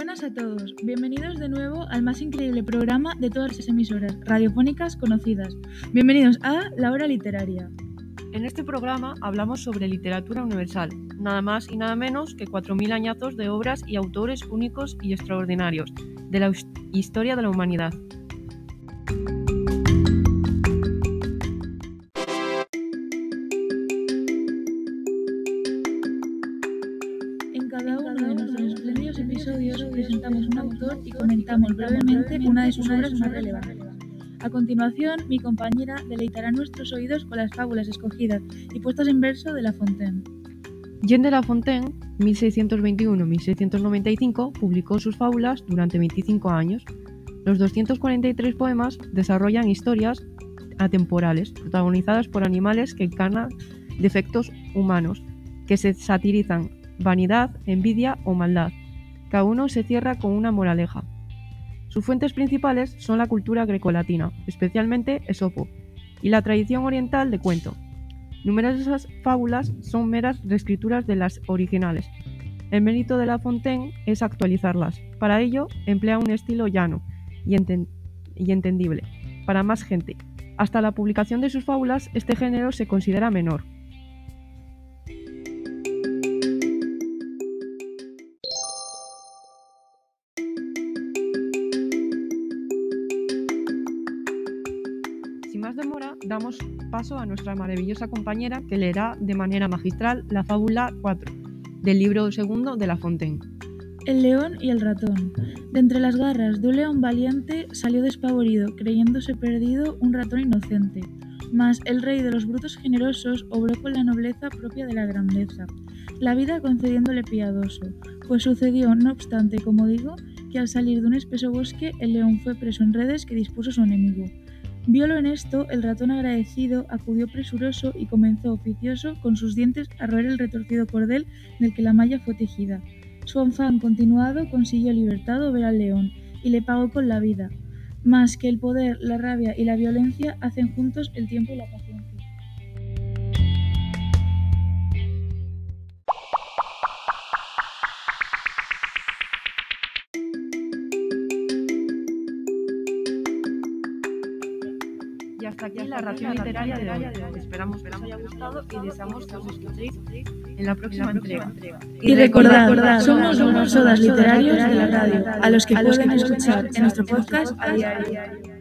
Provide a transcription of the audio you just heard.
buenas a todos. Bienvenidos de nuevo al más increíble programa de todas las emisoras radiofónicas conocidas. Bienvenidos a La Hora Literaria. En este programa hablamos sobre literatura universal, nada más y nada menos que 4.000 añazos de obras y autores únicos y extraordinarios de la historia de la humanidad. De nuestros espléndidos episodios presentamos un autor y comentamos brevemente una de sus obras más relevantes. A continuación, mi compañera deleitará nuestros oídos con las fábulas escogidas y puestas en verso de La Fontaine. Jean de La Fontaine, 1621-1695, publicó sus fábulas durante 25 años. Los 243 poemas desarrollan historias atemporales, protagonizadas por animales que encarnan defectos humanos, que se satirizan vanidad, envidia o maldad. Cada uno se cierra con una moraleja. Sus fuentes principales son la cultura grecolatina, especialmente Esopo, y la tradición oriental de cuento. Numerosas fábulas son meras reescrituras de las originales. El mérito de La Fontaine es actualizarlas. Para ello, emplea un estilo llano y, y entendible, para más gente. Hasta la publicación de sus fábulas, este género se considera menor. Demora, damos paso a nuestra maravillosa compañera que leerá de manera magistral la fábula 4 del libro segundo de La Fontaine. El león y el ratón. De entre las garras de un león valiente salió despavorido, creyéndose perdido un ratón inocente. Mas el rey de los brutos generosos obró con la nobleza propia de la grandeza, la vida concediéndole piadoso, pues sucedió, no obstante, como digo, que al salir de un espeso bosque el león fue preso en redes que dispuso su enemigo. Violo en esto, el ratón agradecido acudió presuroso y comenzó oficioso con sus dientes a roer el retorcido cordel del que la malla fue tejida. Su afán continuado consiguió libertado ver al león y le pagó con la vida, más que el poder, la rabia y la violencia hacen juntos el tiempo y la paciencia. Hasta aquí la ración literaria de hoy. Esperamos que os haya gustado y deseamos que os escuchéis en la próxima entrega. Y recordad, somos unos sodas literarios de la radio, a los que pueden escuchar en nuestro podcast a diario.